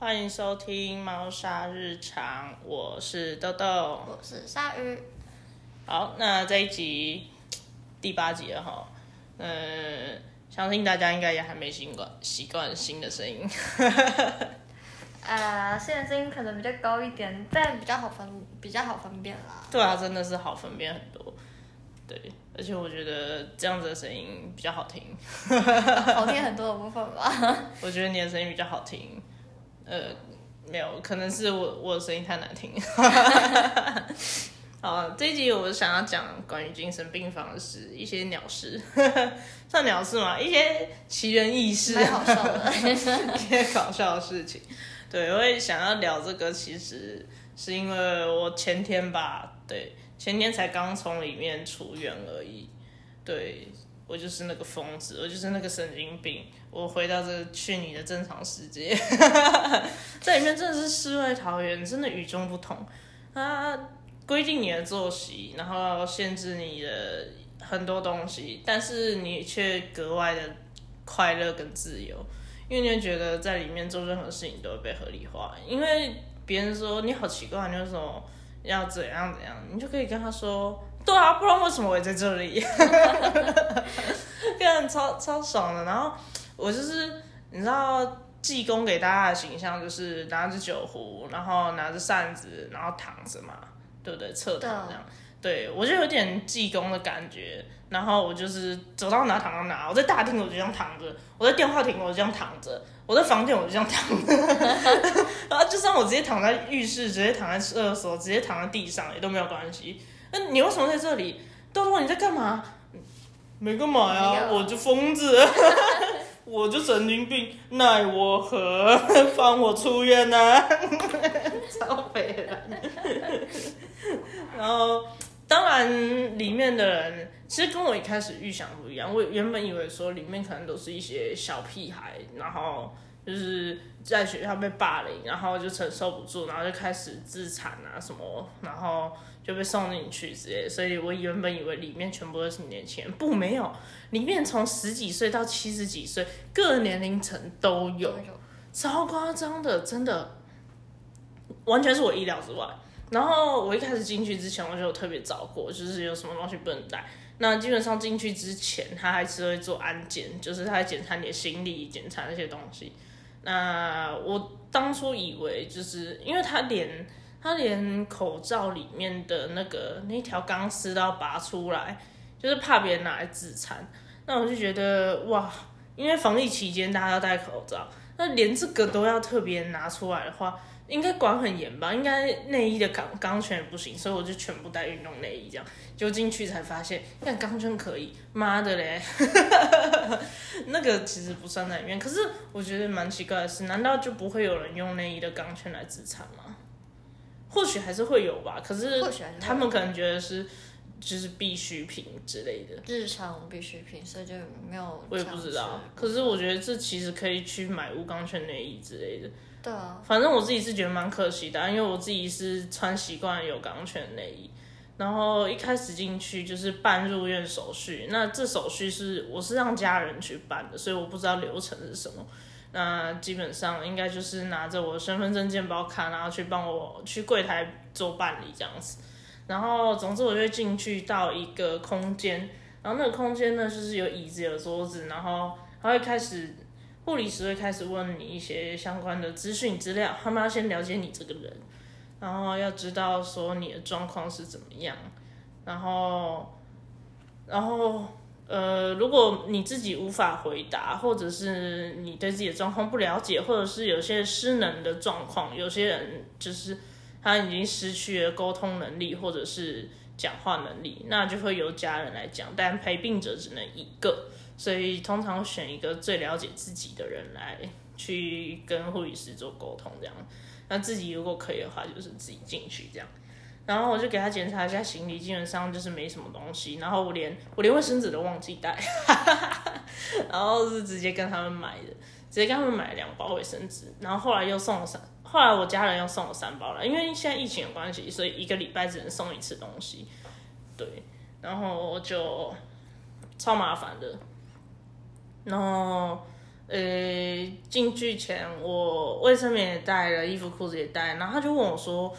欢迎收听猫砂日常，我是豆豆。我是鲨鱼。好，那这一集第八集了哈，嗯，相信大家应该也还没习惯习惯新的声音。呃，现在声音可能比较高一点，但比较好分，比较好分辨啦。对啊，真的是好分辨很多。对，而且我觉得这样子的声音比较好听。好听很多的部分吧。我觉得你的声音比较好听。呃，没有，可能是我我的声音太难听。好，这一集我想要讲关于精神病房的事，一些鸟事，算鸟事吗？一些奇人异事，蛮好笑的，一些搞笑的事情。对，我也想要聊这个，其实是因为我前天吧，对，前天才刚从里面出院而已。对我就是那个疯子，我就是那个神经病。我回到这去你的正常世界，在里面真的是世外桃源，真的与众不同。它规定你的作息，然后限制你的很多东西，但是你却格外的快乐跟自由。因为你觉得在里面做任何事情都会被合理化，因为别人说你好奇怪，你为什么要怎样怎样，你就可以跟他说，对啊，不然为什么我在这里？跟人超超爽的。然后我就是你知道济公给大家的形象就是拿着酒壶，然后拿着扇子，然后躺着嘛，对不对？侧躺这样。对我就有点济公的感觉，然后我就是走到哪躺到哪，我在大厅我就这样躺着，我在电话亭我就这样躺着，我在房间我就这样躺着，然后就算我直接躺在浴室，直接躺在厕所，直接躺在地上也都没有关系。那你为什么在这里？豆豆你在干嘛？没干嘛呀，我就疯子，我就神经病，奈我何？放我出院呐！超悲人。然后。当然，里面的人其实跟我一开始预想不一样。我原本以为说里面可能都是一些小屁孩，然后就是在学校被霸凌，然后就承受不住，然后就开始自残啊什么，然后就被送进去之类。所以我原本以为里面全部都是年轻人，不，没有，里面从十几岁到七十几岁，各年龄层都有，超夸张的，真的，完全是我意料之外。然后我一开始进去之前，我就有特别找过，就是有什么东西不能带。那基本上进去之前，他还是会做安检，就是他检查你的行李，检查那些东西。那我当初以为，就是因为他连他连口罩里面的那个那条钢丝都要拔出来，就是怕别人拿来自残。那我就觉得哇，因为防疫期间大家要戴口罩，那连这个都要特别拿出来的话。应该管很严吧？应该内衣的钢钢圈也不行，所以我就全部带运动内衣这样。就进去才发现，看钢圈可以，妈的嘞！那个其实不算在里面。可是我觉得蛮奇怪的是，难道就不会有人用内衣的钢圈来自残吗？或许还是会有吧。可是他们可能觉得是就是必需品之类的，日常必需品，所以就没有。我也不知道。可是我觉得这其实可以去买无钢圈内衣之类的。对啊，反正我自己是觉得蛮可惜的，因为我自己是穿习惯有钢圈内衣，然后一开始进去就是办入院手续，那这手续是我是让家人去办的，所以我不知道流程是什么。那基本上应该就是拿着我身份证、健保卡，然后去帮我去柜台做办理这样子。然后总之我就进去到一个空间，然后那个空间呢就是有椅子、有桌子，然后他会开始。护理师会开始问你一些相关的资讯资料，他们要先了解你这个人，然后要知道说你的状况是怎么样，然后，然后，呃，如果你自己无法回答，或者是你对自己的状况不了解，或者是有些失能的状况，有些人就是他已经失去了沟通能力或者是讲话能力，那就会由家人来讲，但陪病者只能一个。所以通常选一个最了解自己的人来去跟护理师做沟通，这样。那自己如果可以的话，就是自己进去这样。然后我就给他检查一下行李，基本上就是没什么东西。然后我连我连卫生纸都忘记带，然后是直接跟他们买的，直接跟他们买了两包卫生纸。然后后来又送了三，后来我家人又送了三包了，因为现在疫情的关系，所以一个礼拜只能送一次东西。对，然后就超麻烦的。然后，呃，进去前我卫生棉也带了，衣服裤子也带，然后他就问我说，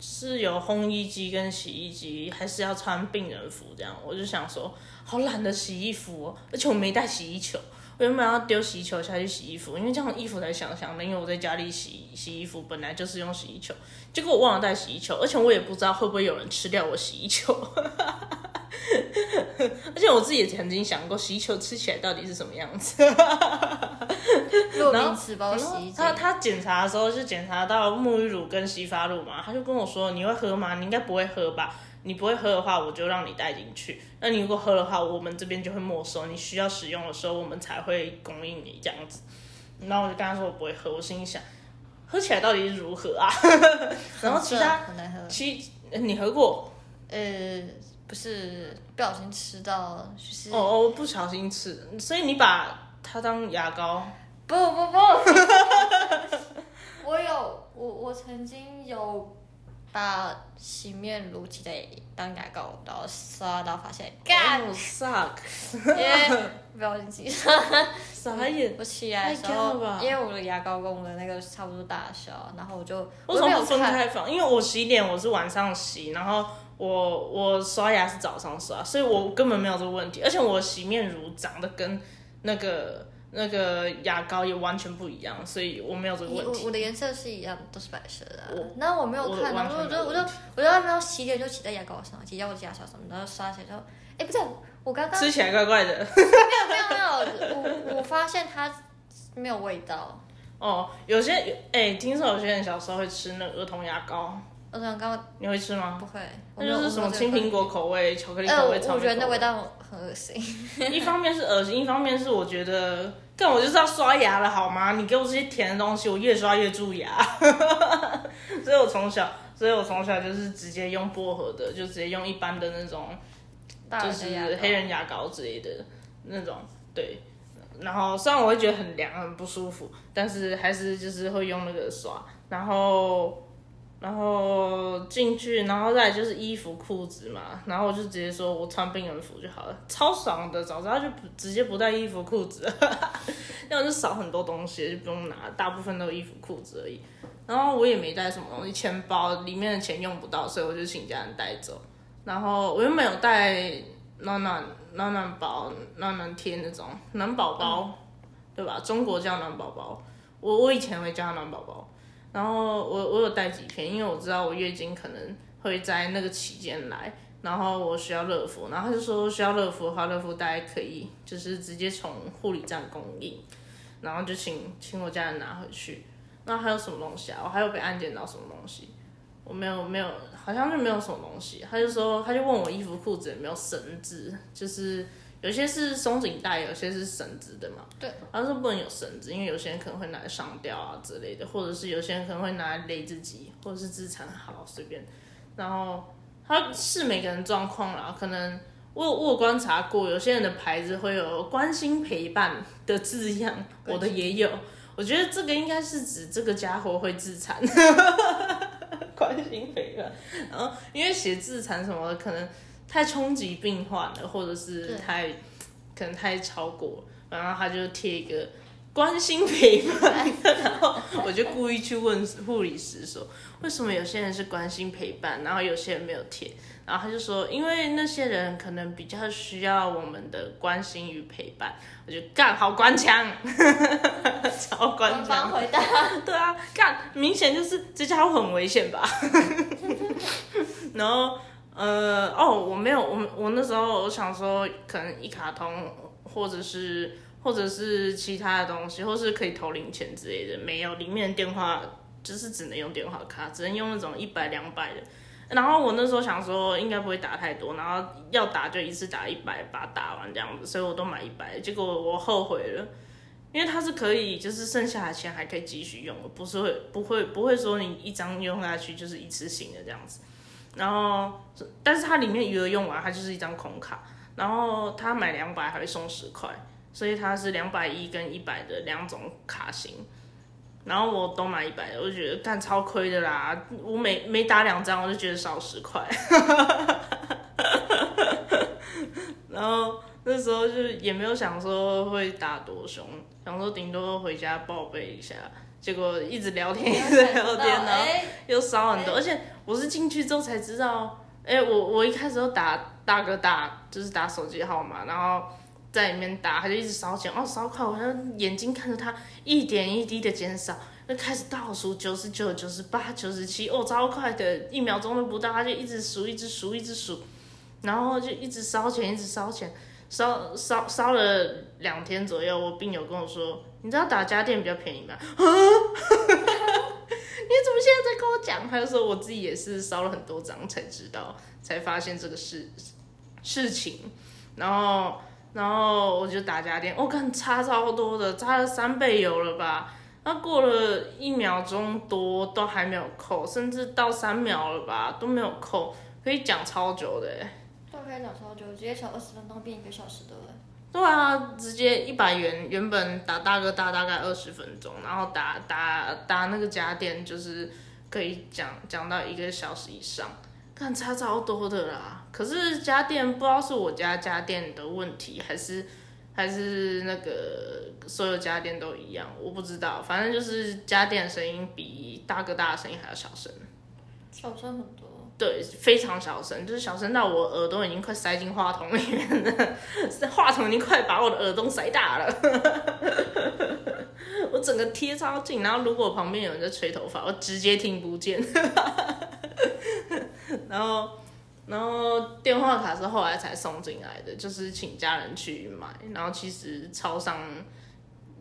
是有烘衣机跟洗衣机，还是要穿病人服这样？我就想说，好懒得洗衣服哦，而且我没带洗衣球，我原本要丢洗衣球下去洗衣服，因为这样衣服才香香的，因为我在家里洗洗衣服本来就是用洗衣球，结果我忘了带洗衣球，而且我也不知道会不会有人吃掉我洗衣球。而且我自己也曾经想过，洗衣球吃起来到底是什么样子。然后吃包洗衣机，他他检查的时候是检查到沐浴乳跟洗发露嘛，他就跟我说：“你会喝吗？你应该不会喝吧？你不会喝的话，我就让你带进去。那你如果喝的话，我们这边就会没收。你需要使用的时候，我们才会供应你这样子。”然后我就跟他说：“我不会喝。”我心里想，喝起来到底是如何啊？然后其他很难喝，其你喝过？呃。不是不小心吃到，就是哦哦，不小心吃，所以你把它当牙膏？不不不，我有我我曾经有把洗面乳挤在当牙膏，然后刷到发现，God suck，因为不小心起啥眼？我起来的时候，因为我的牙膏跟我的那个差不多大小，然后我就为什么不分开放？因为我洗脸我是晚上洗，然后。我我刷牙是早上刷，所以我根本没有这个问题，而且我洗面乳长得跟那个那个牙膏也完全不一样，所以我没有这个问题。我我的颜色是一样，都是白色的。那我没有看，然后我就我就我就还没有洗脸就洗在牙膏上，挤在我的牙刷上，然后刷起来之后，哎，不对，我刚刚吃起来怪怪的。没有没有没有，我我发现它没有味道。哦，有些哎，听说有些人小时候会吃那儿童牙膏。我刚刚你会吃吗？不会，那就是什么青苹果口味、巧克力口味、草莓口味。我觉得那味道很恶心。一方面是恶心，一方面是我觉得，但我就是要刷牙了，好吗？你给我这些甜的东西，我越刷越蛀牙。所以我从小，所以我从小就是直接用薄荷的，就直接用一般的那种，就是黑人牙膏之类的那种。对，然后虽然我会觉得很凉、很不舒服，但是还是就是会用那个刷，然后。然后进去，然后再就是衣服裤子嘛，然后我就直接说我穿病人服就好了，超爽的，早知道就不直接不带衣服裤子，那样就少很多东西，就不用拿，大部分都衣服裤子而已。然后我也没带什么东西，钱包里面的钱用不到，所以我就请家人带走。然后我又没有带暖暖暖暖包、暖暖贴那种暖宝宝，对吧？中国叫暖宝宝，我我以前会叫暖宝宝。然后我我有带几片，因为我知道我月经可能会在那个期间来，然后我需要热敷，然后他就说需要热敷的话，热敷袋可以就是直接从护理站供应，然后就请请我家人拿回去。那还有什么东西啊？我还有被安检到什么东西？我没有没有，好像就没有什么东西。他就说他就问我衣服裤子有没有绳子，就是。有些是松紧带，有些是绳子的嘛。对。他说不能有绳子，因为有些人可能会拿来上吊啊之类的，或者是有些人可能会拿来勒自己，或者是自残，好随便。然后他是每个人状况啦，可能我我观察过，有些人的牌子会有关心陪伴的字样，我的也有。我觉得这个应该是指这个家伙会自残。关心陪伴，然后因为写自残什么的可能。太冲击病患了，或者是太可能太超过，然后他就贴一个关心陪伴，然后我就故意去问护理师说，为什么有些人是关心陪伴，然后有些人没有贴，然后他就说，因为那些人可能比较需要我们的关心与陪伴，我就干好官腔，超官腔回答，对啊，干明显就是这家伙很危险吧，然后。呃哦，我没有，我我那时候我想说，可能一卡通，或者是或者是其他的东西，或是可以投零钱之类的，没有，里面的电话就是只能用电话卡，只能用那种一百两百的。然后我那时候想说，应该不会打太多，然后要打就一次打一百，把它打完这样子，所以我都买一百。结果我后悔了，因为它是可以，就是剩下的钱还可以继续用，不是会不会不会说你一张用下去就是一次性的这样子。然后，但是它里面余额用完，它就是一张空卡。然后他买两百还会送十块，所以它是两百一跟一百的两种卡型。然后我都买一百的，我就觉得干超亏的啦！我每每打两张，我就觉得少十块。然后，那时候就也没有想说会打多凶，想说顶多回家报备一下。结果一直聊天，一直 聊天，然后又烧很多。而且我是进去之后才知道，哎，我我一开始都打大哥大，就是打手机号码，然后在里面打，他就一直烧钱，哦，烧快，我像眼睛看着他一点一滴的减少，就开始倒数九十九、九十八、九十七，哦，超快的，一秒钟都不到，他就一直数，一直数，一直数，然后就一直烧钱，一直烧钱。烧烧烧了两天左右，我病友跟我说：“你知道打家电比较便宜吗？” 你怎么现在在跟我讲？他就说我自己也是烧了很多张才知道，才发现这个事事情。然后然后我就打家电，我看差超多的，差了三倍油了吧？那过了一秒钟多都还没有扣，甚至到三秒了吧都没有扣，可以讲超久的可以讲超久，直接从二十分钟变一个小时的了。对啊，直接一百元，原本打大哥大大概二十分钟，然后打打打那个家电就是可以讲讲到一个小时以上，看差超多的啦。可是家电不知道是我家家电的问题，还是还是那个所有家电都一样，我不知道。反正就是家电声音比大哥大的声音还要小声，小声很多。对，非常小声，就是小声到我耳朵已经快塞进话筒里面了，话筒已经快把我的耳洞塞大了，我整个贴超近，然后如果旁边有人在吹头发，我直接听不见，然后，然后电话卡是后来才送进来的，就是请家人去买，然后其实超商。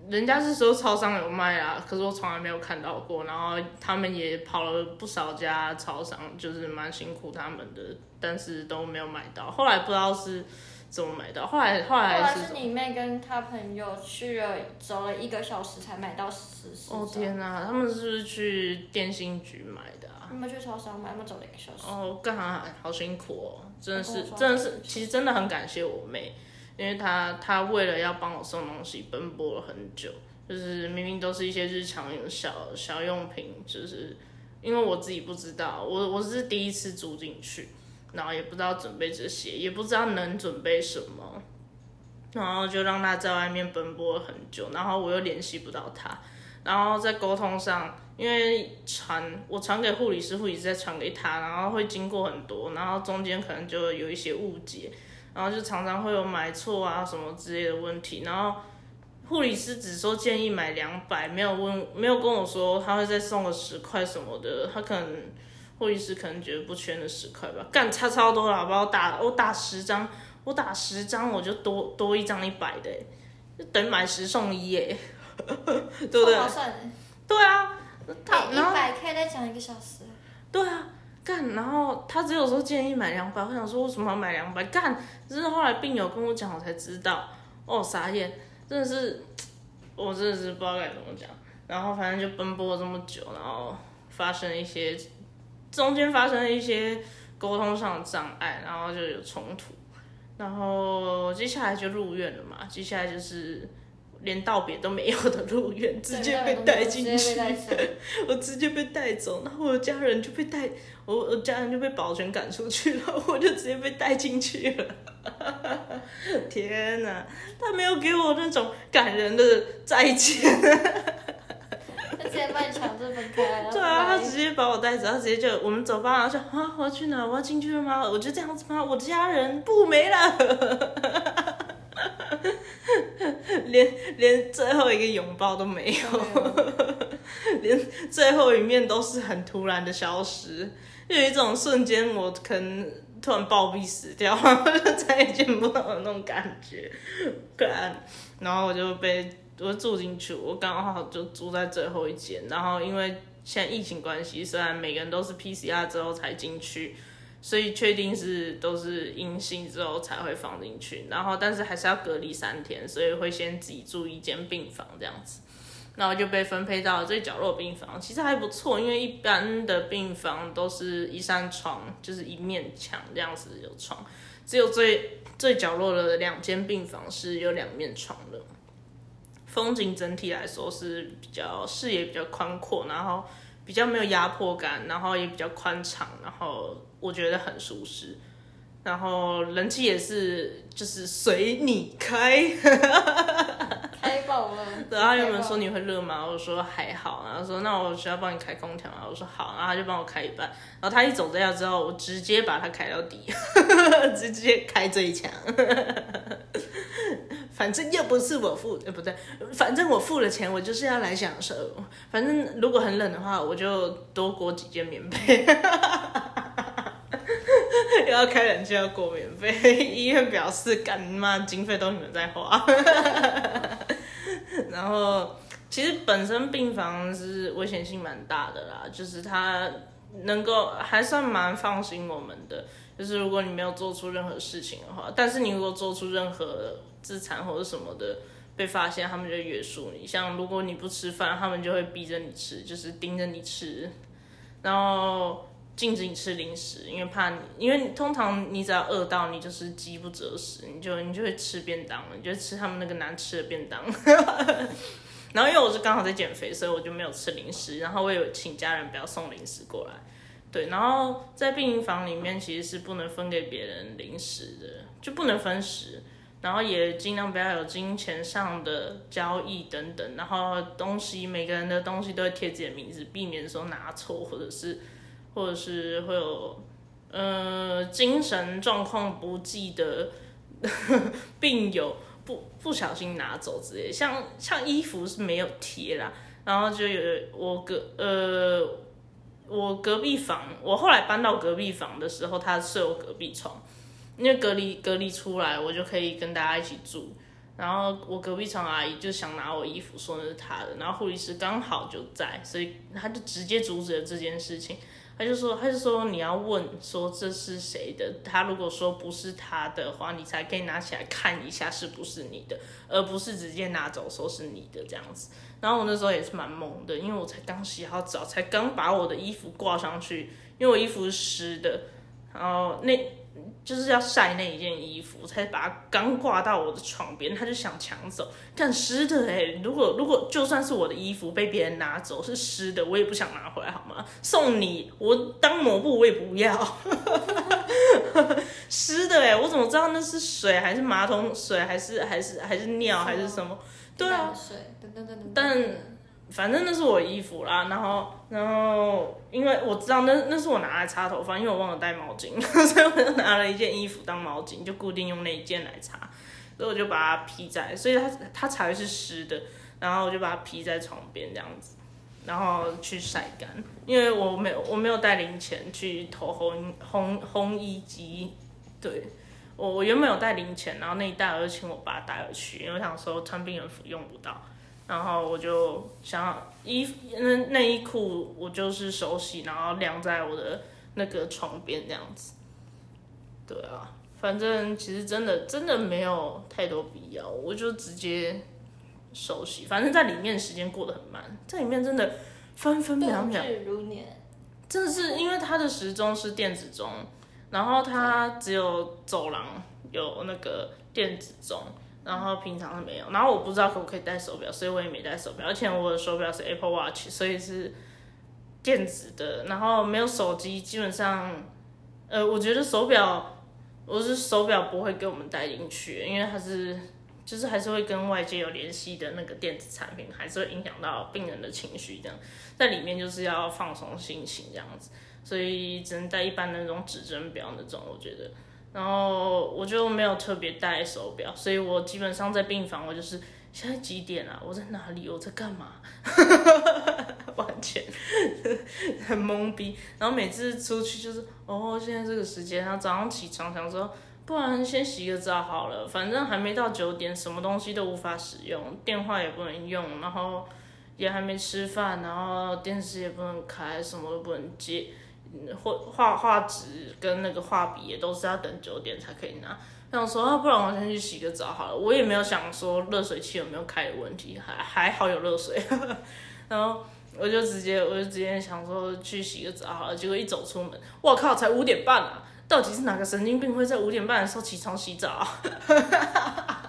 人家是说超商有卖啊，可是我从来没有看到过。然后他们也跑了不少家超商，就是蛮辛苦他们的，但是都没有买到。后来不知道是怎么买到，后来后来是你妹跟她朋友去了，走了一个小时才买到十。哦天哪，他们是不是去电信局买的啊？他们去超商买，他们走了一个小时。哦，干啥？好辛苦哦，真的是，真的是，其实真的很感谢我妹。因为他他为了要帮我送东西奔波了很久，就是明明都是一些日常小小用品，就是因为我自己不知道，我我是第一次住进去，然后也不知道准备这些，也不知道能准备什么，然后就让他在外面奔波了很久，然后我又联系不到他，然后在沟通上，因为传我传给护理师，护理师再传给他，然后会经过很多，然后中间可能就有一些误解。然后就常常会有买错啊什么之类的问题，然后护理师只说建议买两百，没有问，没有跟我说他会再送个十块什么的，他可能护理师可能觉得不缺那十块吧，干差超多了，好不好？打我打十张，我打十张我就多多一张一百的，就等买十送一耶，对不对？对啊，他一百可以再讲一个小时。对啊。干，然后他只有说建议买两百，我想说为什么要买两百？干，真的后来病友跟我讲，我才知道，哦，傻眼，真的是，我真的是不知道该怎么讲。然后反正就奔波了这么久，然后发生一些，中间发生了一些沟通上的障碍，然后就有冲突，然后接下来就入院了嘛，接下来就是。连道别都没有的入院，直接被带进去，我直接被带走，然后我的家人就被带，我我家人就被保全赶出去了，我就直接被带进去了。天哪，他没有给我那种感人的再见。他直接把你强制分开了。对啊，他直接把我带走，他直接就我们走吧，然后说啊，我要去哪？我要进去了吗？我就这样子吗？我的家人不没了。连连最后一个拥抱都没有，连最后一面都是很突然的消失，有一种瞬间我可能突然暴毙死掉，就 再也见不到的那种感觉。然，然后我就被我住进去，我刚好就住在最后一间，然后因为现在疫情关系，虽然每个人都是 PCR 之后才进去。所以确定是都是阴性之后才会放进去，然后但是还是要隔离三天，所以会先自己住一间病房这样子，然后就被分配到最角落病房，其实还不错，因为一般的病房都是一扇窗，就是一面墙这样子有窗，只有最最角落的两间病房是有两面窗的，风景整体来说是比较视野比较宽阔，然后。比较没有压迫感，然后也比较宽敞，然后我觉得很舒适。然后人气也是就是随你开。开爆了。对，他原本说你会热吗？我说还好，然后说那我需要帮你开空调吗？我说好，然后他就帮我开一半。然后他一走这样之后，我直接把它开到底，直接开最强。反正又不是我付，呃不对，反正我付了钱，我就是要来享受。反正如果很冷的话，我就多裹几件棉被。又 要开冷气，要过免费。医院表示，干妈经费都你们在花。然后，其实本身病房是危险性蛮大的啦，就是它能够还算蛮放心我们的。就是如果你没有做出任何事情的话，但是你如果做出任何自残或者什么的，被发现他们就约束你。像如果你不吃饭，他们就会逼着你吃，就是盯着你吃，然后禁止你吃零食，因为怕你，因为通常你只要饿到，你就是饥不择食，你就你就会吃便当了，你就吃他们那个难吃的便当。然后因为我是刚好在减肥，所以我就没有吃零食，然后我有请家人不要送零食过来。对，然后在病房里面其实是不能分给别人零食的，就不能分食，然后也尽量不要有金钱上的交易等等，然后东西每个人的东西都会贴自己的名字，避免说拿错或者是或者是会有呃精神状况不济的 病友不不小心拿走之类，像像衣服是没有贴啦，然后就有我隔呃。我隔壁房，我后来搬到隔壁房的时候，他睡我隔壁床，因为隔离隔离出来，我就可以跟大家一起住。然后我隔壁床阿姨就想拿我衣服，说那是她的，然后护理师刚好就在，所以他就直接阻止了这件事情。他就说，他就说你要问说这是谁的，他如果说不是他的话，你才可以拿起来看一下是不是你的，而不是直接拿走说是你的这样子。然后我那时候也是蛮懵的，因为我才刚洗好澡，才刚把我的衣服挂上去，因为我衣服是湿的，然后那。就是要晒那一件衣服，才把它刚挂到我的床边，他就想抢走，干湿的哎！如果如果就算是我的衣服被别人拿走是湿的，我也不想拿回来好吗？送你，我当抹布我也不要，湿的哎！我怎么知道那是水还是马桶水还是还是还是尿还是什么？对啊，水，但。反正那是我衣服啦，然后，然后，因为我知道那那是我拿来擦头发，因为我忘了带毛巾，所以我就拿了一件衣服当毛巾，就固定用那一件来擦，所以我就把它披在，所以它它才会是湿的，然后我就把它披在床边这样子，然后去晒干，因为我没有我没有带零钱去投烘烘烘衣机，对我我原本有带零钱，然后那一袋我就请我爸带回去，因为我想说穿病人服用不到。然后我就想衣那内衣裤，我就是手洗，然后晾在我的那个床边这样子。对啊，反正其实真的真的没有太多必要，我就直接手洗。反正在里面时间过得很慢，在里面真的分分秒秒。真的是因为它的时钟是电子钟，然后它只有走廊有那个电子钟。然后平常是没有，然后我不知道可不可以戴手表，所以我也没戴手表。而且我的手表是 Apple Watch，所以是电子的。然后没有手机，基本上，呃，我觉得手表，我是手表不会给我们带进去，因为它是，就是还是会跟外界有联系的那个电子产品，还是会影响到病人的情绪。这样在里面就是要放松心情这样子，所以只能戴一般的那种指针表那种，我觉得。然后我就没有特别戴手表，所以我基本上在病房，我就是现在几点啊？我在哪里？我在干嘛？完全很懵逼。然后每次出去就是哦，现在这个时间，然后早上起床想说，不然先洗个澡好了，反正还没到九点，什么东西都无法使用，电话也不能用，然后也还没吃饭，然后电视也不能开，什么都不能接。画画画纸跟那个画笔也都是要等九点才可以拿。想说啊，不然我先去洗个澡好了。我也没有想说热水器有没有开的问题，还还好有热水。然后我就直接我就直接想说去洗个澡好了。结果一走出门，我靠，才五点半啊！到底是哪个神经病会在五点半的时候起床洗澡？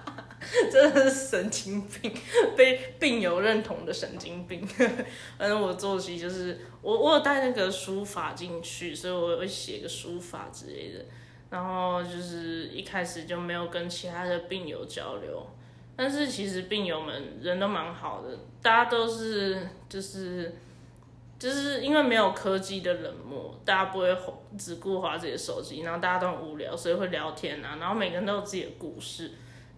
真的是神经病，被病友认同的神经病。反正我作息就是我我有带那个书法进去，所以我会写个书法之类的。然后就是一开始就没有跟其他的病友交流，但是其实病友们人都蛮好的，大家都是就是就是因为没有科技的冷漠，大家不会只顾划自己的手机，然后大家都很无聊，所以会聊天啊，然后每个人都有自己的故事，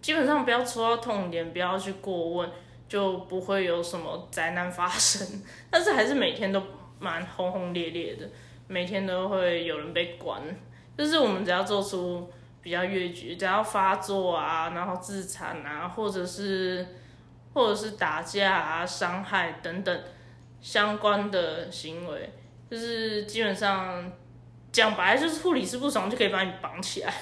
基本上不要戳到痛点，不要去过问，就不会有什么灾难发生。但是还是每天都蛮轰轰烈烈的，每天都会有人被关。就是我们只要做出比较越矩，只要发作啊，然后自残啊，或者是或者是打架啊、伤害等等相关的行为，就是基本上讲白就是护理师不爽就可以把你绑起来，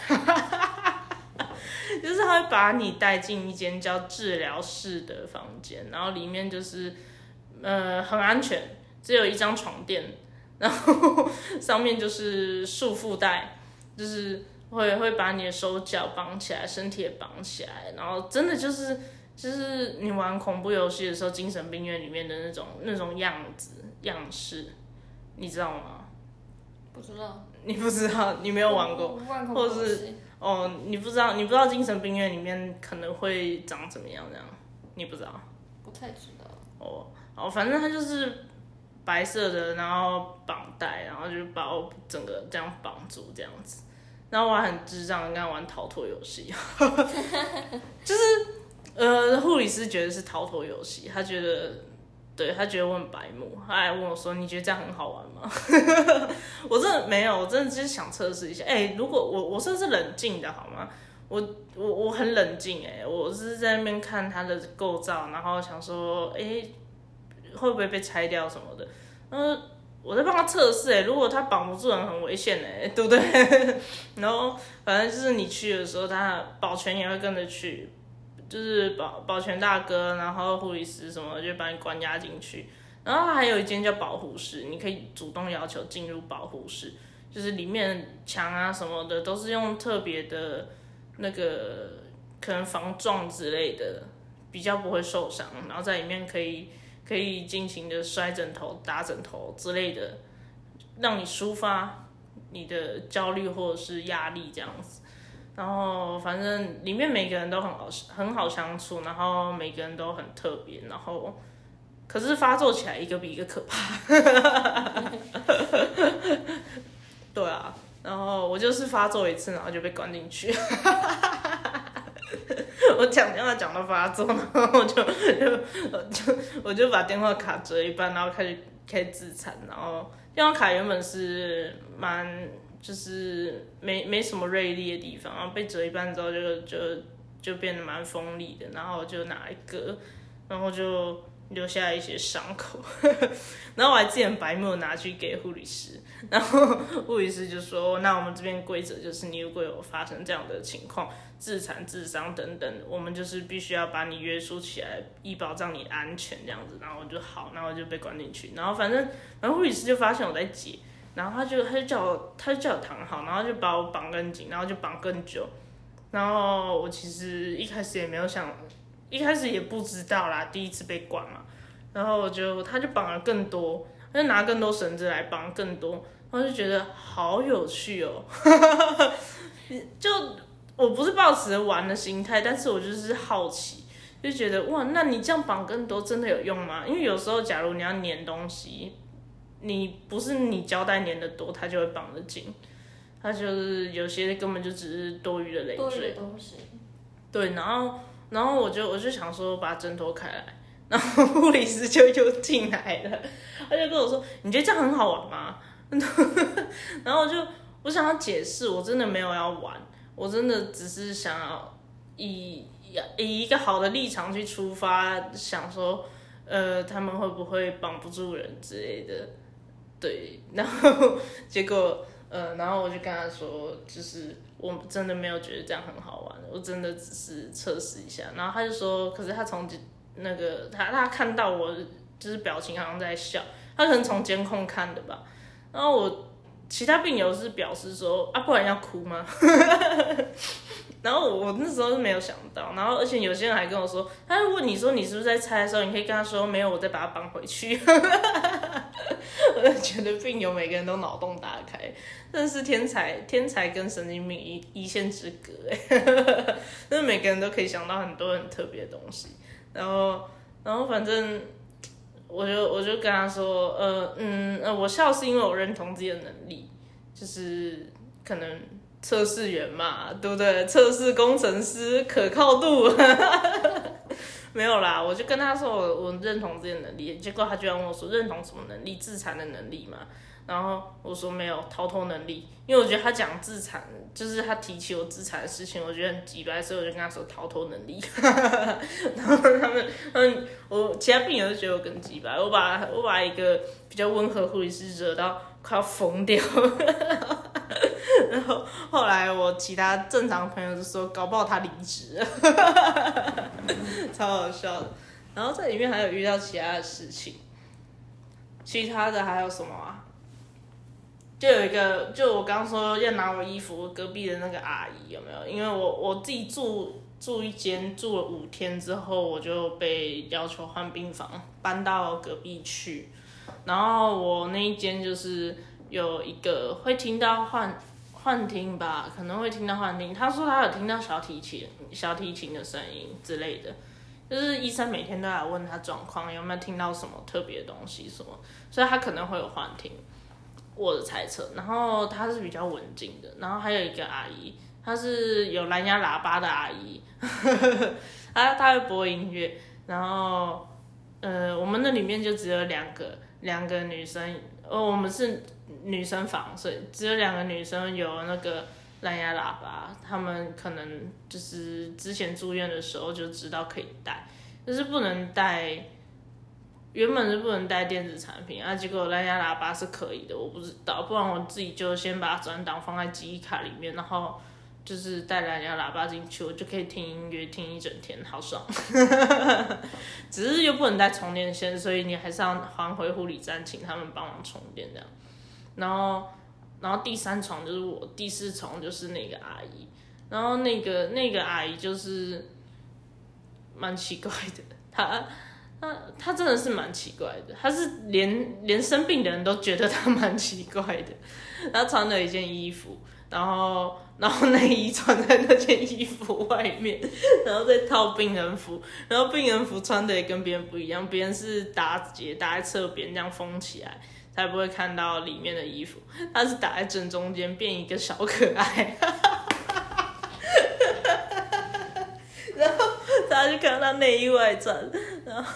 就是他会把你带进一间叫治疗室的房间，然后里面就是呃很安全，只有一张床垫，然后上面就是束缚带。就是会会把你的手脚绑起来，身体也绑起来，然后真的就是就是你玩恐怖游戏的时候，精神病院里面的那种那种样子样式，你知道吗？不知道。你不知道，你没有玩过，或者是哦，你不知道，你不知道精神病院里面可能会长怎么样？这样你不知道？不太知道。哦哦，反正他就是。白色的，然后绑带，然后就把我整个这样绑住这样子，然后我还很智障，跟他玩逃脱游戏，就是呃，护理师觉得是逃脱游戏，他觉得，对他觉得我很白目，他还问我说：“你觉得这样很好玩吗？” 我真的没有，我真的只是想测试一下。哎，如果我我算是冷静的好吗？我我我很冷静哎，我是在那边看它的构造，然后想说，哎。会不会被拆掉什么的？嗯，我在帮他测试哎，如果他绑不住人，很危险哎，对不对？然后反正就是你去的时候，他保全也会跟着去，就是保保全大哥，然后护理师什么就把你关押进去。然后还有一间叫保护室，你可以主动要求进入保护室，就是里面墙啊什么的都是用特别的那个可能防撞之类的，比较不会受伤。然后在里面可以。可以尽情的摔枕头、打枕头之类的，让你抒发你的焦虑或者是压力这样子。然后反正里面每个人都很好很好相处，然后每个人都很特别。然后可是发作起来一个比一个可怕。对啊，然后我就是发作一次，然后就被关进去。我讲电话讲到发作，然后我就就就我就把电话卡折一半，然后开始开始自残。然后电话卡原本是蛮就是没没什么锐利的地方，然后被折一半之后就就就变得蛮锋利的，然后就拿一个，然后就。留下一些伤口，然后我还自己很白目拿去给护理师，然后护理师就说：“那我们这边规则就是，你如果有发生这样的情况，自残、自伤等等，我们就是必须要把你约束起来，以保障你安全这样子。”然后我就好，然后就被关进去。然后反正，然后护理师就发现我在解，然后他就他就叫我他就叫我躺好，然后就把我绑更紧，然后就绑更久。然后我其实一开始也没有想。一开始也不知道啦，第一次被管嘛，然后我就他就绑了更多，他就拿更多绳子来绑更多，然后就觉得好有趣哦，就我不是抱持玩的心态，但是我就是好奇，就觉得哇，那你这样绑更多真的有用吗？因为有时候假如你要粘东西，你不是你胶带粘的多，它就会绑得紧，它就是有些根本就只是多余的累赘，对，然后。然后我就我就想说把挣脱开来，然后护理师就又进来了，他就跟我说：“你觉得这样很好玩吗？”然后 我就我想要解释，我真的没有要玩，我真的只是想要以以一个好的立场去出发，想说呃他们会不会绑不住人之类的，对，然后结果。呃，然后我就跟他说，就是我真的没有觉得这样很好玩，我真的只是测试一下。然后他就说，可是他从那个他他看到我就是表情好像在笑，他可能从监控看的吧。然后我其他病友是表示说，啊，不然要哭吗？然后我那时候是没有想到，然后而且有些人还跟我说，他问你说你是不是在猜的时候，你可以跟他说没有，我再把他绑回去。我就觉得病友每个人都脑洞大开，真是天才天才跟神经病一一线之隔哎，就是每个人都可以想到很多很特别的东西，然后然后反正我就我就跟他说，呃嗯呃，我笑是因为我认同自己的能力，就是可能测试员嘛，对不对？测试工程师可靠度。没有啦，我就跟他说我我认同这些能力，结果他居然问我说认同什么能力？自残的能力嘛。然后我说没有逃脱能力，因为我觉得他讲自残，就是他提起我自残的事情，我觉得很奇怪，所以我就跟他说逃脱能力。然后他们嗯，我其他病人都觉得我更急白，我把我把一个比较温和护理师惹到快要疯掉。然后后来我其他正常朋友就说搞不好他离职，超好笑的。然后在里面还有遇到其他的事情，其他的还有什么啊？就有一个，就我刚说要拿我衣服，隔壁的那个阿姨有没有？因为我我自己住住一间住了五天之后，我就被要求换病房，搬到隔壁去。然后我那一间就是有一个会听到幻幻听吧，可能会听到幻听。他说他有听到小提琴小提琴的声音之类的，就是医生每天都来问他状况，有没有听到什么特别的东西什么，所以他可能会有幻听。我的猜测，然后她是比较文静的，然后还有一个阿姨，她是有蓝牙喇叭的阿姨，呵 呵她她会播音乐，然后呃，我们那里面就只有两个两个女生，呃，我们是女生房，所以只有两个女生有那个蓝牙喇叭，她们可能就是之前住院的时候就知道可以带，就是不能带。原本是不能带电子产品啊，结果蓝牙喇叭是可以的，我不知道，不然我自己就先把转档放在记忆卡里面，然后就是带蓝牙喇叭进去，我就可以听音乐听一整天，好爽。只是又不能带充电线，所以你还是要还回护理站，请他们帮忙充电这样。然后，然后第三床就是我，第四床就是那个阿姨，然后那个那个阿姨就是蛮奇怪的，她。她她真的是蛮奇怪的，她是连连生病的人都觉得她蛮奇怪的。她穿了一件衣服，然后然后内衣穿在那件衣服外面，然后再套病人服，然后病人服穿的也跟别人不一样，别人是打结打在侧边这样封起来，才不会看到里面的衣服。他是打在正中间，变一个小可爱。然后大家就看到内衣外穿，然后。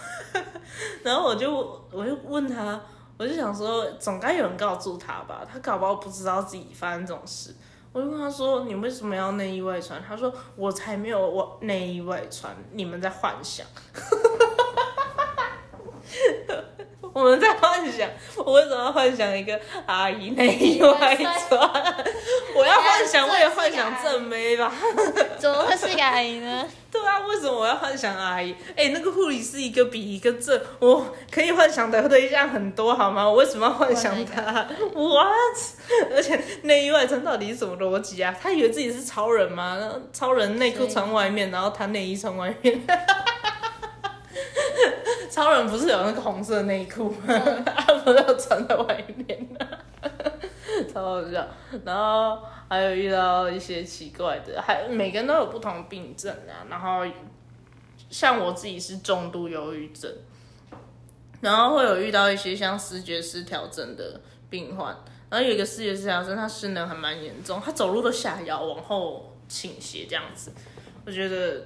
然后我就我就问他，我就想说，总该有人告诉他吧，他搞不好不知道自己发生这种事。我就跟他说：“你为什么要内衣外穿？”他说：“我才没有我内衣外穿，你们在幻想。” 我们在幻想，我为什么要幻想一个阿姨内衣外穿？我要幻想，我也幻想正妹吧？怎么会是个阿姨呢？对啊，为什么我要幻想阿姨？哎，那个护理是一个比一个正，我可以幻想的对象很多，好吗？我为什么要幻想她？What？而且内衣外穿到底是什么逻辑啊？他以为自己是超人吗？超人内裤穿外面，然后他内衣穿外面。超人不是有那个红色内裤吗？他不是要穿在外面 超好笑。然后还有遇到一些奇怪的，还每个人都有不同的病症啊。然后像我自己是重度忧郁症，然后会有遇到一些像视觉失调症的病患。然后有一个视觉失调症，他失能还蛮严重，他走路都下腰往后倾斜这样子，我觉得。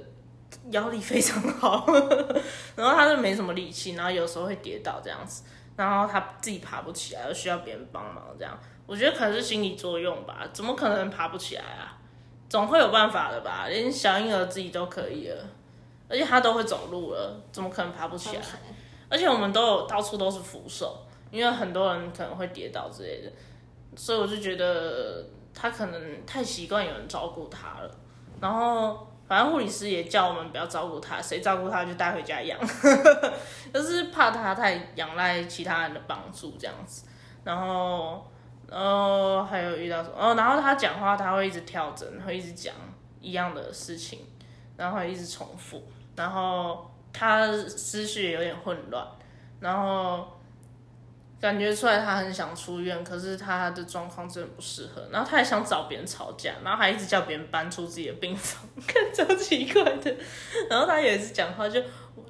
腰力非常好，然后他就没什么力气，然后有时候会跌倒这样子，然后他自己爬不起来，需要别人帮忙这样。我觉得可能是心理作用吧，怎么可能爬不起来啊？总会有办法的吧？连小婴儿自己都可以了，而且他都会走路了，怎么可能爬不起来？而且我们都有到处都是扶手，因为很多人可能会跌倒之类的，所以我就觉得他可能太习惯有人照顾他了，然后。反正护理师也叫我们不要照顾他，谁照顾他就带回家养，就是怕他太仰赖其他人的帮助这样子。然后，然后还有遇到什么？哦，然后他讲话他会一直跳针，会一直讲一样的事情，然后一直重复，然后他思绪有点混乱，然后感觉出来他很想出院，可是他的状况真的不适合，然后他还想找别人吵架，然后还一直叫别人搬出自己的病房，看超奇怪的。然后他有一次讲话就，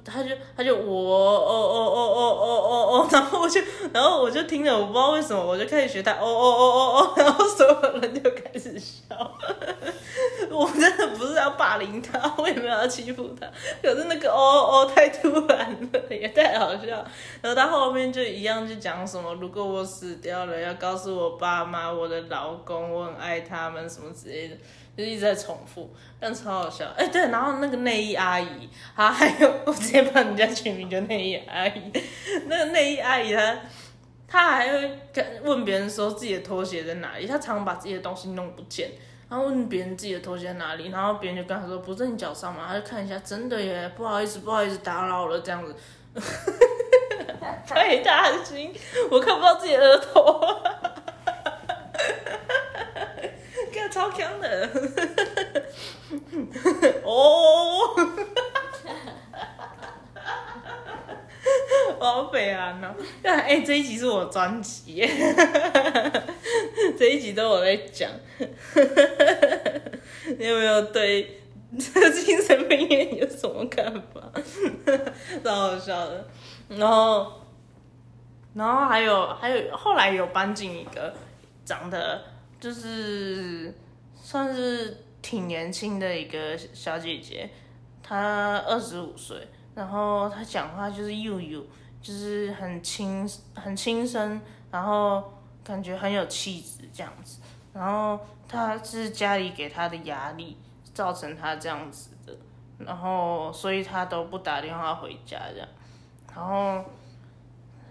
他就他就我哦哦哦哦哦哦哦，然后我就然后我就听着，我不知道为什么，我就开始学他哦哦哦哦哦，然后所有人就开始笑。我真的不是要霸凌他，我也没有要欺负他，可是那个哦哦太突然了，也太好笑。然后他后面就一样就讲什么，如果我死掉了，要告诉我爸妈、我的老公，我很爱他们什么之类的，一直在重复，但超好笑。哎，对，然后那个内衣阿姨，她还有我直接帮人家取名叫内衣阿姨，那个内衣阿姨她，她还会跟问别人说自己的拖鞋在哪里，她常常把自己的东西弄不见。然后问别人自己的拖鞋在哪里，然后别人就跟她说不在你脚上嘛，她就看一下，真的耶，不好意思，不好意思打扰了这样子，太大心，我看不到自己的额头，看超强的，哦，我好悲哀哦，哎，这一集是我专辑。这一集都我在讲，你有没有对 精神病院有什么看法？超好笑的。然后，然后还有还有后来有搬进一个长得就是算是挺年轻的一个小姐姐，她二十五岁，然后她讲话就是又有就是很轻很轻声，然后。感觉很有气质这样子，然后他是家里给他的压力造成他这样子的，然后所以他都不打电话回家这样，然后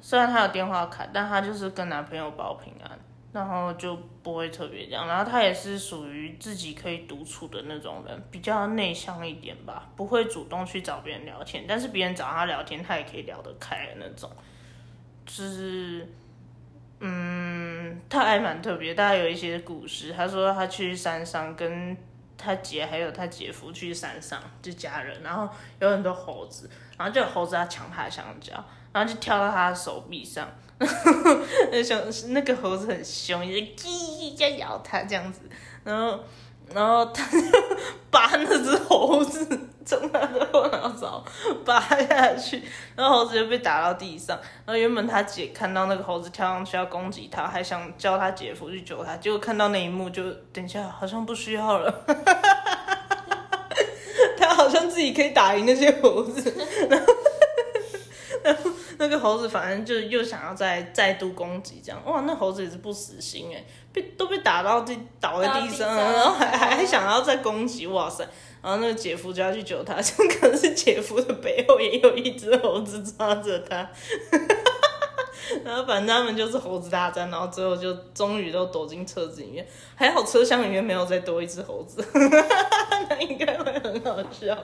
虽然他有电话卡，但他就是跟男朋友报平安，然后就不会特别这样，然后他也是属于自己可以独处的那种人，比较内向一点吧，不会主动去找别人聊天，但是别人找他聊天，他也可以聊得开的那种，就是。嗯，他还蛮特别，大概有一些故事。他说他去山上，跟他姐还有他姐夫去山上，就家人，然后有很多猴子，然后就有猴子要抢他的香蕉，然后就跳到他的手臂上，熊那个猴子很凶，就叽叽在咬他这样子，然后。然后他就拔那只猴子从他的后脑勺拔下去，然后猴子就被打到地上。然后原本他姐看到那个猴子跳上去要攻击他，还想叫他姐夫去救他，结果看到那一幕就等一下好像不需要了，他好像自己可以打赢那些猴子。然后，然后那个猴子反正就又想要再再度攻击，这样哇，那猴子也是不死心哎。被都被打到地倒在地上，然后还还还想要再攻击，哇塞！然后那个姐夫就要去救他，可能是姐夫的背后也有一只猴子抓着他，然后反正他们就是猴子大战，然后最后就终于都躲进车子里面，还好车厢里面没有再多一只猴子，那应该会很好笑，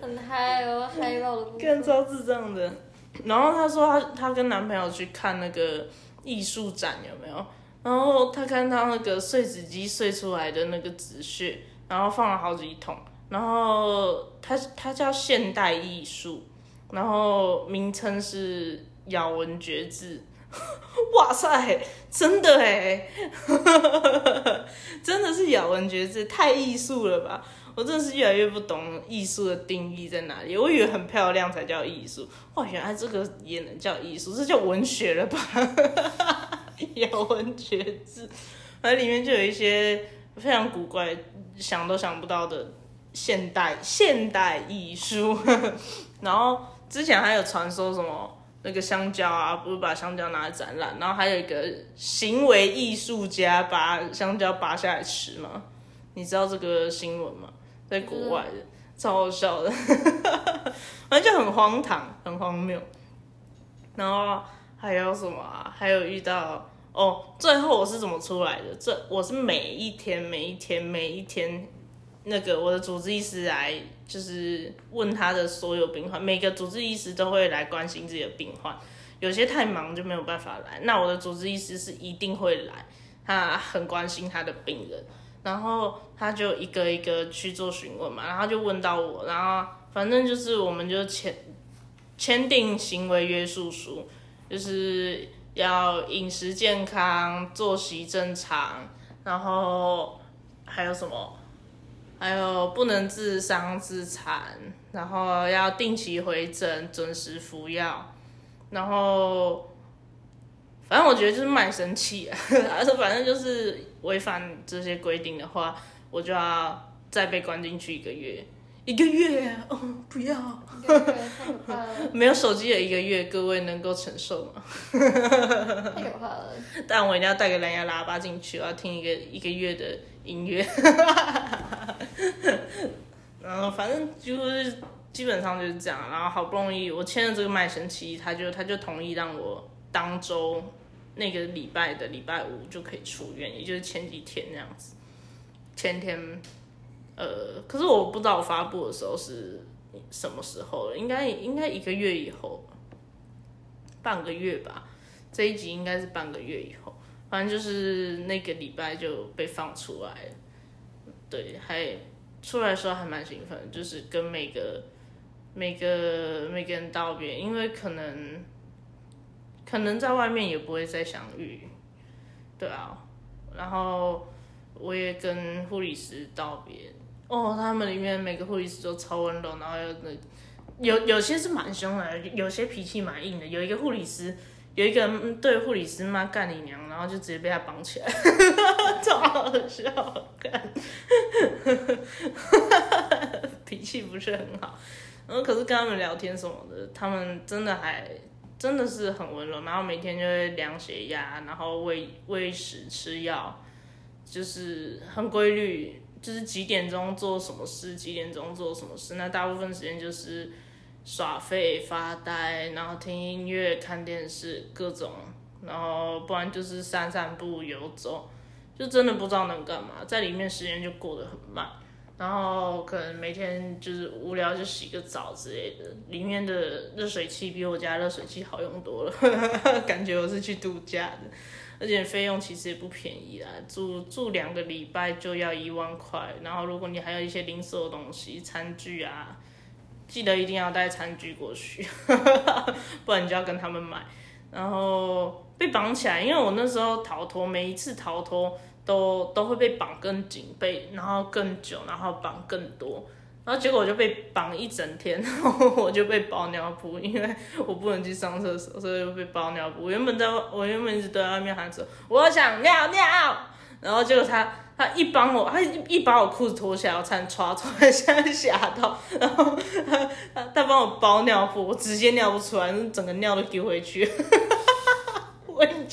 很嗨哦，嗨爆了，更超智障的。然后他说他他跟男朋友去看那个艺术展，有没有？然后他看到那个碎纸机碎出来的那个纸屑，然后放了好几桶，然后它它叫现代艺术，然后名称是咬文嚼字，哇塞，真的哎，真的是咬文嚼字，太艺术了吧！我真的是越来越不懂艺术的定义在哪里，我以为很漂亮才叫艺术，哇，原来这个也能叫艺术，这叫文学了吧？咬文嚼字，而里面就有一些非常古怪、想都想不到的现代现代艺术。然后之前还有传说什么那个香蕉啊，不是把香蕉拿来展览，然后还有一个行为艺术家把香蕉拔下来吃吗？你知道这个新闻吗？在国外的，超好笑的，反正就很荒唐、很荒谬。然后。还有什么啊？还有遇到哦，最后我是怎么出来的？这我是每一天、每一天、每一天，那个我的主治医师来，就是问他的所有病患，每个主治医师都会来关心自己的病患。有些太忙就没有办法来，那我的主治医师是一定会来，他很关心他的病人，然后他就一个一个去做询问嘛，然后就问到我，然后反正就是我们就签签订行为约束书。就是要饮食健康，作息正常，然后还有什么？还有不能自伤自残，然后要定期回诊，准时服药，然后反正我觉得就是蛮神奇啊，而 且反正就是违反这些规定的话，我就要再被关进去一个月。一个月 哦，不要，没有手机的一个月，各位能够承受吗？太可怕了！但我一定要带个蓝牙喇叭进去，我要听一个一个月的音乐。然后反正就是基本上就是这样，然后好不容易我签了这个卖身契，他就他就同意让我当周那个礼拜的礼拜五就可以出院，也就是前几天那样子，前天。呃，可是我不知道我发布的时候是什么时候了，应该应该一个月以后，半个月吧。这一集应该是半个月以后，反正就是那个礼拜就被放出来。对，还出来的时候还蛮兴奋，就是跟每个每个每个人道别，因为可能可能在外面也不会再相遇，对啊。然后我也跟护理师道别。哦，他们里面每个护理师都超温柔，然后有有有些是蛮凶的，有些脾气蛮硬的。有一个护理师，有一个对护理师妈干你娘，然后就直接被他绑起来，超好笑，干，脾气不是很好。然后可是跟他们聊天什么的，他们真的还真的是很温柔，然后每天就会量血压，然后喂喂食吃药，就是很规律。就是几点钟做什么事，几点钟做什么事。那大部分时间就是耍废、发呆，然后听音乐、看电视，各种。然后不然就是散散步、游走，就真的不知道能干嘛，在里面时间就过得很慢。然后可能每天就是无聊就洗个澡之类的。里面的热水器比我家热水器好用多了，感觉我是去度假的。而且费用其实也不便宜啦，住住两个礼拜就要一万块，然后如果你还有一些零售的东西，餐具啊，记得一定要带餐具过去，不然你就要跟他们买。然后被绑起来，因为我那时候逃脱，每一次逃脱都都会被绑更紧，被然后更久，然后绑更多。然后结果我就被绑一整天，然后我就被包尿布，因为我不能去上厕所，所以就被包尿布。我原本在，我原本一直在外面喊着我想尿尿，然后结果他他一帮我，他一一把我裤子脱下来，我才能穿出来，现在吓到，然后 他他他帮我包尿布，我直接尿不出来，整个尿都丢回去。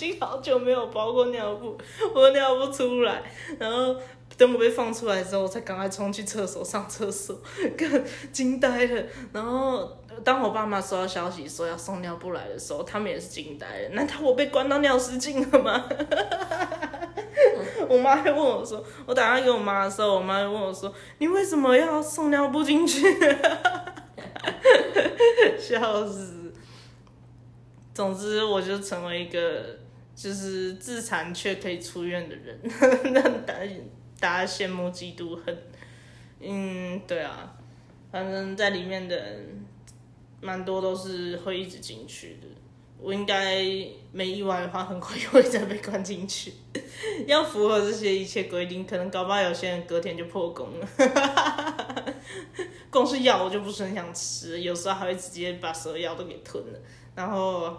经好久没有包过尿布，我尿不出来，然后。等我被放出来之后，我才赶快冲去厕所上厕所，更惊呆了。然后当我爸妈收到消息说要送尿布来的时候，他们也是惊呆了。难道我被关到尿失禁了吗？我妈还问我说，我打电话给我妈的时候，我妈就问我说，你为什么要送尿布进去？笑死！总之，我就成为一个就是自残却可以出院的人。那答应。大家羡慕嫉妒恨，嗯，对啊，反正在里面的人蛮多都是会一直进去的。我应该没意外的话，很快又会再被关进去。要符合这些一切规定，可能搞不好有些人隔天就破功了。光是药我就不是很想吃，有时候还会直接把所有药都给吞了。然后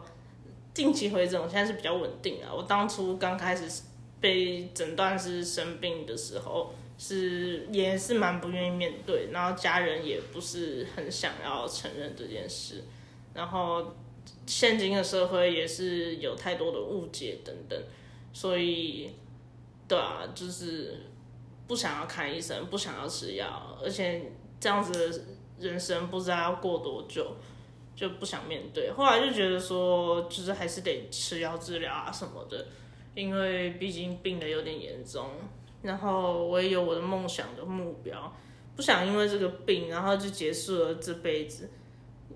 定期回诊，我现在是比较稳定啊。我当初刚开始。被诊断是生病的时候，是也是蛮不愿意面对，然后家人也不是很想要承认这件事，然后现今的社会也是有太多的误解等等，所以，对啊，就是不想要看医生，不想要吃药，而且这样子的人生不知道要过多久，就不想面对。后来就觉得说，就是还是得吃药治疗啊什么的。因为毕竟病的有点严重，然后我也有我的梦想的目标，不想因为这个病，然后就结束了这辈子。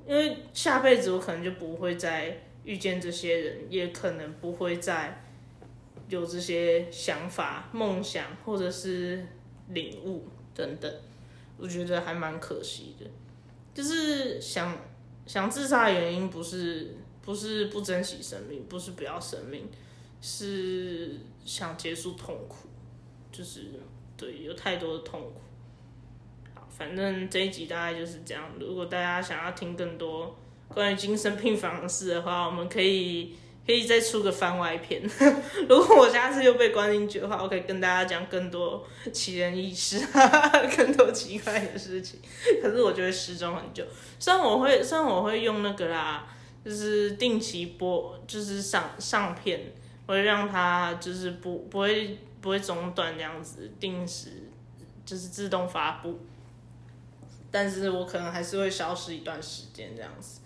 因为下辈子我可能就不会再遇见这些人，也可能不会再有这些想法、梦想或者是领悟等等。我觉得还蛮可惜的，就是想想自杀的原因不是。不是不珍惜生命，不是不要生命，是想结束痛苦，就是对，有太多的痛苦。好，反正这一集大概就是这样。如果大家想要听更多关于精神病房的事的话，我们可以。可以再出个番外篇，如果我下次又被关进去的话，我可以跟大家讲更多奇人异事，更多奇怪的事情。可是我就会失踪很久。虽然我会，虽然我会用那个啦，就是定期播，就是上上片，我会让它就是不不会不会中断这样子，定时就是自动发布。但是我可能还是会消失一段时间这样子。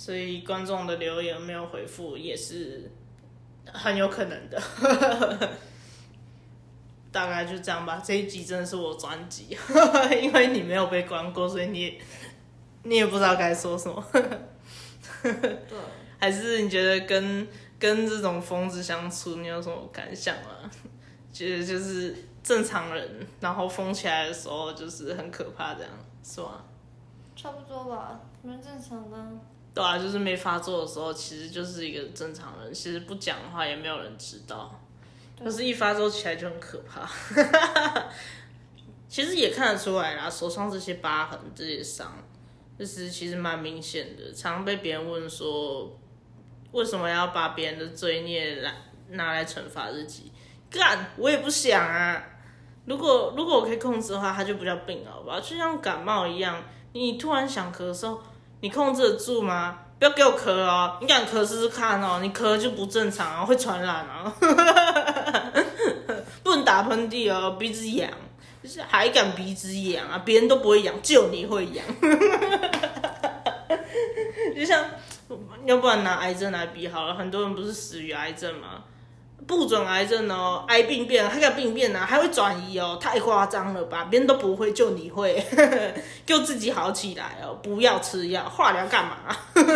所以观众的留言没有回复也是很有可能的，大概就这样吧。这一集真的是我专辑，因为你没有被关过，所以你你也不知道该说什么。对，还是你觉得跟跟这种疯子相处，你有什么感想吗？觉得就是正常人，然后疯起来的时候就是很可怕，这样是吗？差不多吧，蛮正常的。对啊，就是没发作的时候，其实就是一个正常人。其实不讲的话，也没有人知道。可是，一发作起来就很可怕。其实也看得出来啦，手上这些疤痕、这些伤，就是其实蛮明显的。常被别人问说，为什么要把别人的罪孽来拿来惩罚自己？干，我也不想啊。如果如果我可以控制的话，它就不叫病，好吧？就像感冒一样，你突然想咳嗽。你控制得住吗？不要给我咳哦！你敢咳试试看哦！你咳就不正常哦，会传染哦。不能打喷嚏哦，鼻子痒，就是还敢鼻子痒啊？别人都不会痒，就你会痒。就像，要不然拿癌症来比好了，很多人不是死于癌症吗？不准癌症哦，癌病变，还敢病变呢？还会转移哦，太夸张了吧？别人都不会，就你会，就自己好起来哦，不要吃药，化疗干嘛？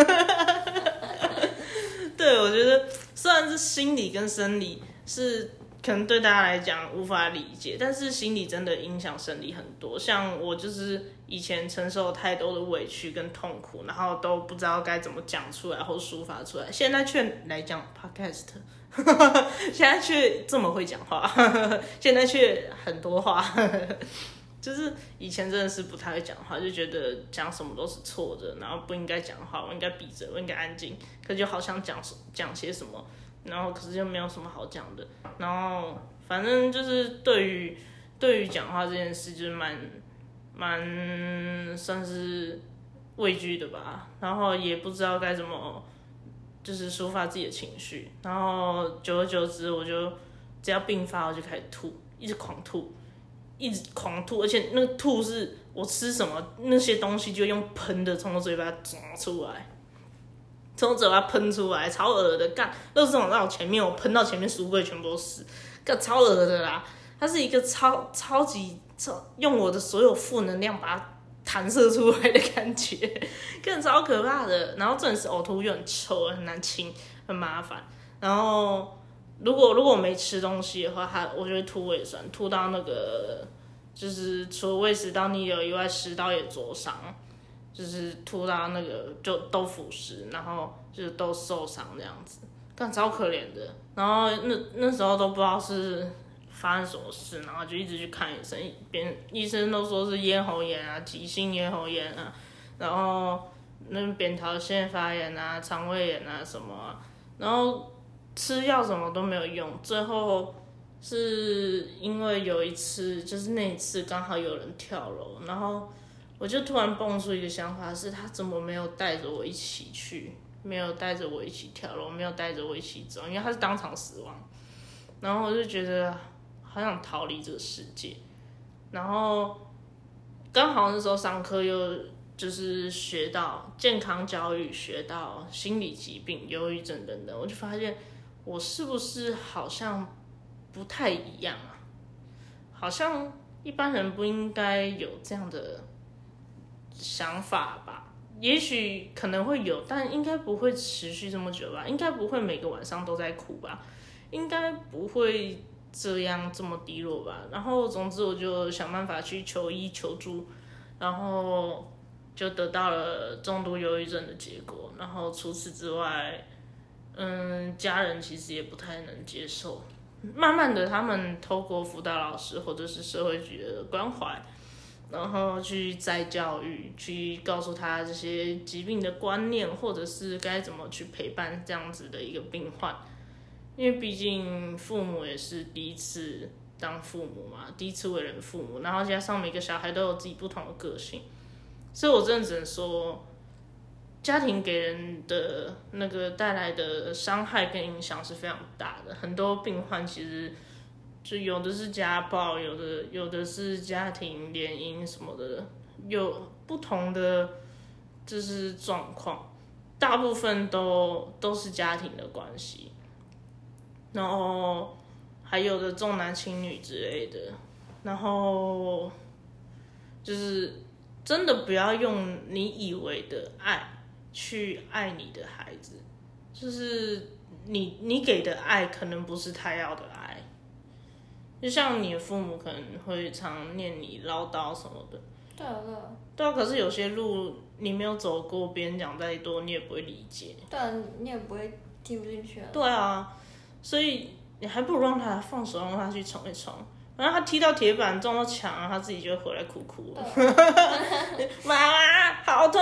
对，我觉得虽然是心理跟生理是可能对大家来讲无法理解，但是心理真的影响生理很多。像我就是以前承受太多的委屈跟痛苦，然后都不知道该怎么讲出来或抒发出来，现在却来讲 podcast。现在却这么会讲话，现在却很多话，就是以前真的是不太会讲话，就觉得讲什么都是错的，然后不应该讲话，我应该闭嘴，我应该安静，可就好想讲讲些什么，然后可是又没有什么好讲的，然后反正就是对于对于讲话这件事，就是蛮蛮算是畏惧的吧，然后也不知道该怎么。就是抒发自己的情绪，然后久而久之，我就只要病发，我就开始吐，一直狂吐，一直狂吐，而且那个吐是我吃什么那些东西就用喷的从我嘴巴抓出来，从我嘴巴喷出来，超恶的，干，都是往在我前面，我喷到前面书柜全部都是，干超恶的啦，它是一个超超级超用我的所有负能量把它。弹射出来的感觉，更超可怕的。然后真的是呕吐又很臭，很难清，很麻烦。然后如果如果没吃东西的话，它我就会吐胃酸，吐到那个就是除了胃食道逆流以外，食道也灼伤，就是吐到那个就都腐蚀，然后就是都受伤这样子，更超可怜的。然后那那时候都不知道是。发生什么事，然后就一直去看医生，别医生都说是咽喉炎啊，急性咽喉炎啊，然后那扁桃腺发炎啊，肠胃炎啊什么，然后吃药什么都没有用，最后是因为有一次，就是那一次刚好有人跳楼，然后我就突然蹦出一个想法，是他怎么没有带着我一起去，没有带着我一起跳楼，没有带着我一起走，因为他是当场死亡，然后我就觉得。好想逃离这个世界，然后刚好那时候上课又就是学到健康教育，学到心理疾病、忧郁症等等，我就发现我是不是好像不太一样啊？好像一般人不应该有这样的想法吧？也许可能会有，但应该不会持续这么久吧？应该不会每个晚上都在哭吧？应该不会。这样这么低落吧，然后总之我就想办法去求医求助，然后就得到了重度忧郁症的结果。然后除此之外，嗯，家人其实也不太能接受。慢慢的，他们透过辅导老师或者是社会局的关怀，然后去再教育，去告诉他这些疾病的观念，或者是该怎么去陪伴这样子的一个病患。因为毕竟父母也是第一次当父母嘛，第一次为人父母，然后加上每个小孩都有自己不同的个性，所以我真的只能说，家庭给人的那个带来的伤害跟影响是非常大的。很多病患其实就有的是家暴，有的有的是家庭联姻什么的，有不同的就是状况，大部分都都是家庭的关系。然后还有的重男轻女之类的，然后就是真的不要用你以为的爱去爱你的孩子，就是你你给的爱可能不是他要的爱，就像你的父母可能会常念你唠叨什么的，对啊对啊，对啊，可是有些路你没有走过，别人讲再多你也不会理解，对啊，你也不会听不进去啊，对啊。所以你还不如让他放手，让他去冲一冲。然后他踢到铁板，撞到墙，他自己就会回来哭哭。妈妈，好痛！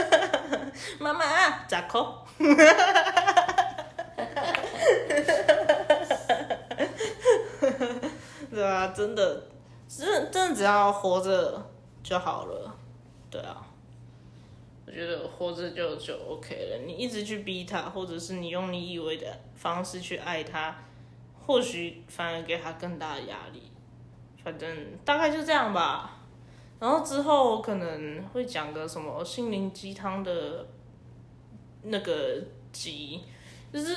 妈妈，咋哭？对啊，真的，真真的只要活着就好了。对啊。我觉得活着就就 OK 了。你一直去逼他，或者是你用你以为的方式去爱他，或许反而给他更大的压力。反正大概就这样吧。然后之后可能会讲个什么心灵鸡汤的那个集，就是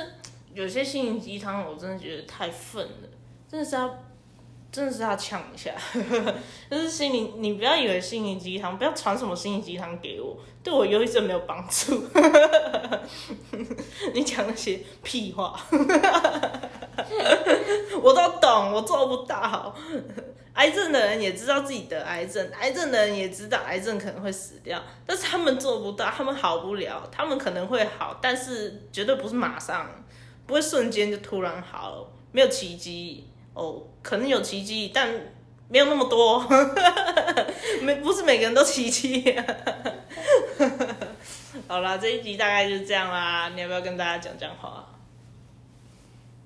有些心灵鸡汤我真的觉得太愤了，真的是要。真的是要呛一下，就是心灵，你不要以为心灵鸡汤，不要传什么心灵鸡汤给我，对我忧郁症没有帮助。你讲那些屁话，我都懂，我做不到。癌症的人也知道自己得癌症，癌症的人也知道癌症可能会死掉，但是他们做不到，他们好不了，他们可能会好，但是绝对不是马上，不会瞬间就突然好，没有奇迹。哦，可能有奇迹，但没有那么多，没不是每个人都奇迹。好啦，这一集大概就是这样啦，你要不要跟大家讲讲话？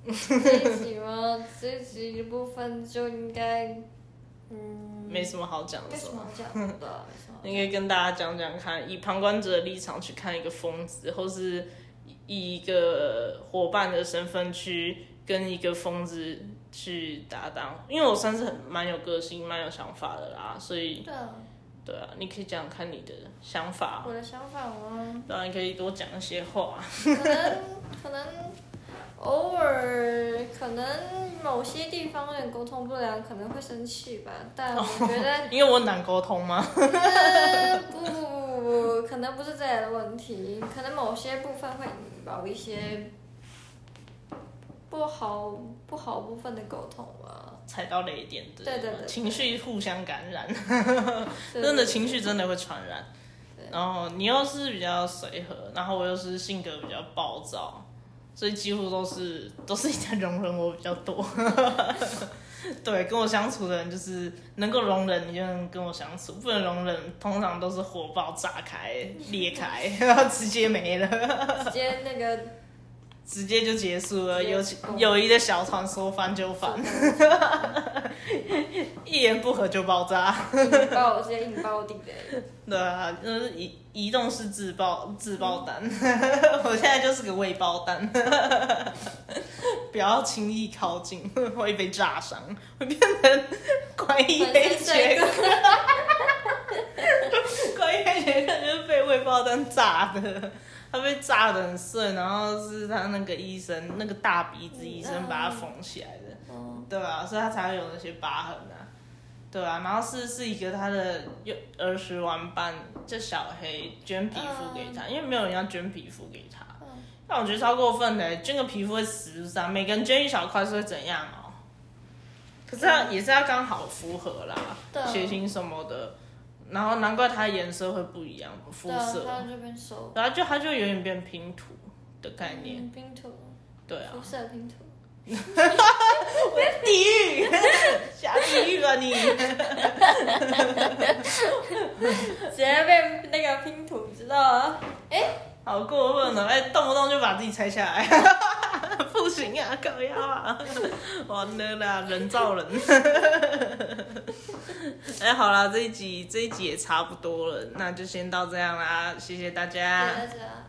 这一集吗？这一集部分就应该，嗯，没什么好讲的。没什么好讲的，应该跟大家讲讲看，以旁观者的立场去看一个疯子，或是以一个伙伴的身份去跟一个疯子。去搭档，因为我算是很蛮有个性、蛮有想法的啦，所以对啊，对啊，你可以讲看你的想法。我的想法吗？当然可以多讲一些话。可能可能偶尔可能某些地方有点沟通不良，可能会生气吧。但我觉得，因为我难沟通吗？不不不不不，可能不是这样的问题，可能某些部分会引爆一些。不好不好部分的沟通吧，踩到雷点的，对对对，情绪互相感染，真的情绪真的会传染。然后你又是比较随和，然后我又是性格比较暴躁，所以几乎都是都是你在容忍我比较多。对，跟我相处的人就是能够容忍你就能跟我相处，不能容忍通常都是火爆炸开裂开，然 后直接没了，直接那个。直接就结束了，友友谊的小船说翻 就翻，一言不合就爆炸，爆直接引爆地雷。对啊，就是移移动式自爆自爆弹，我现在就是个未爆弹，不要轻易靠近，会被炸伤，会变成怪异黑杰克，怪异黑杰克就是被未爆弹炸的。他被炸的很碎，然后是他那个医生，那个大鼻子医生把他缝起来的，对啊，所以他才会有那些疤痕啊，对啊，然后是是一个他的幼儿时玩伴叫小黑捐皮肤给他，因为没有人要捐皮肤给他，但我觉得超过分的，捐个皮肤会死是啊？每个人捐一小块是会怎样哦？可是他也是要刚好符合啦，血型什么的。然后难怪它颜色会不一样，肤色，它就变熟。然后就它就有点变拼图的概念，嗯，拼图，对啊肤，色拼图。地狱，下地狱吧你！直接变那个拼图，知道啊？好过分哦！哎、动不动就把自己拆下来，不行啊，搞腰啊，完了啦，人造人。哎、好了，这一集这一集也差不多了，那就先到这样啦，谢谢大家。谢谢大家。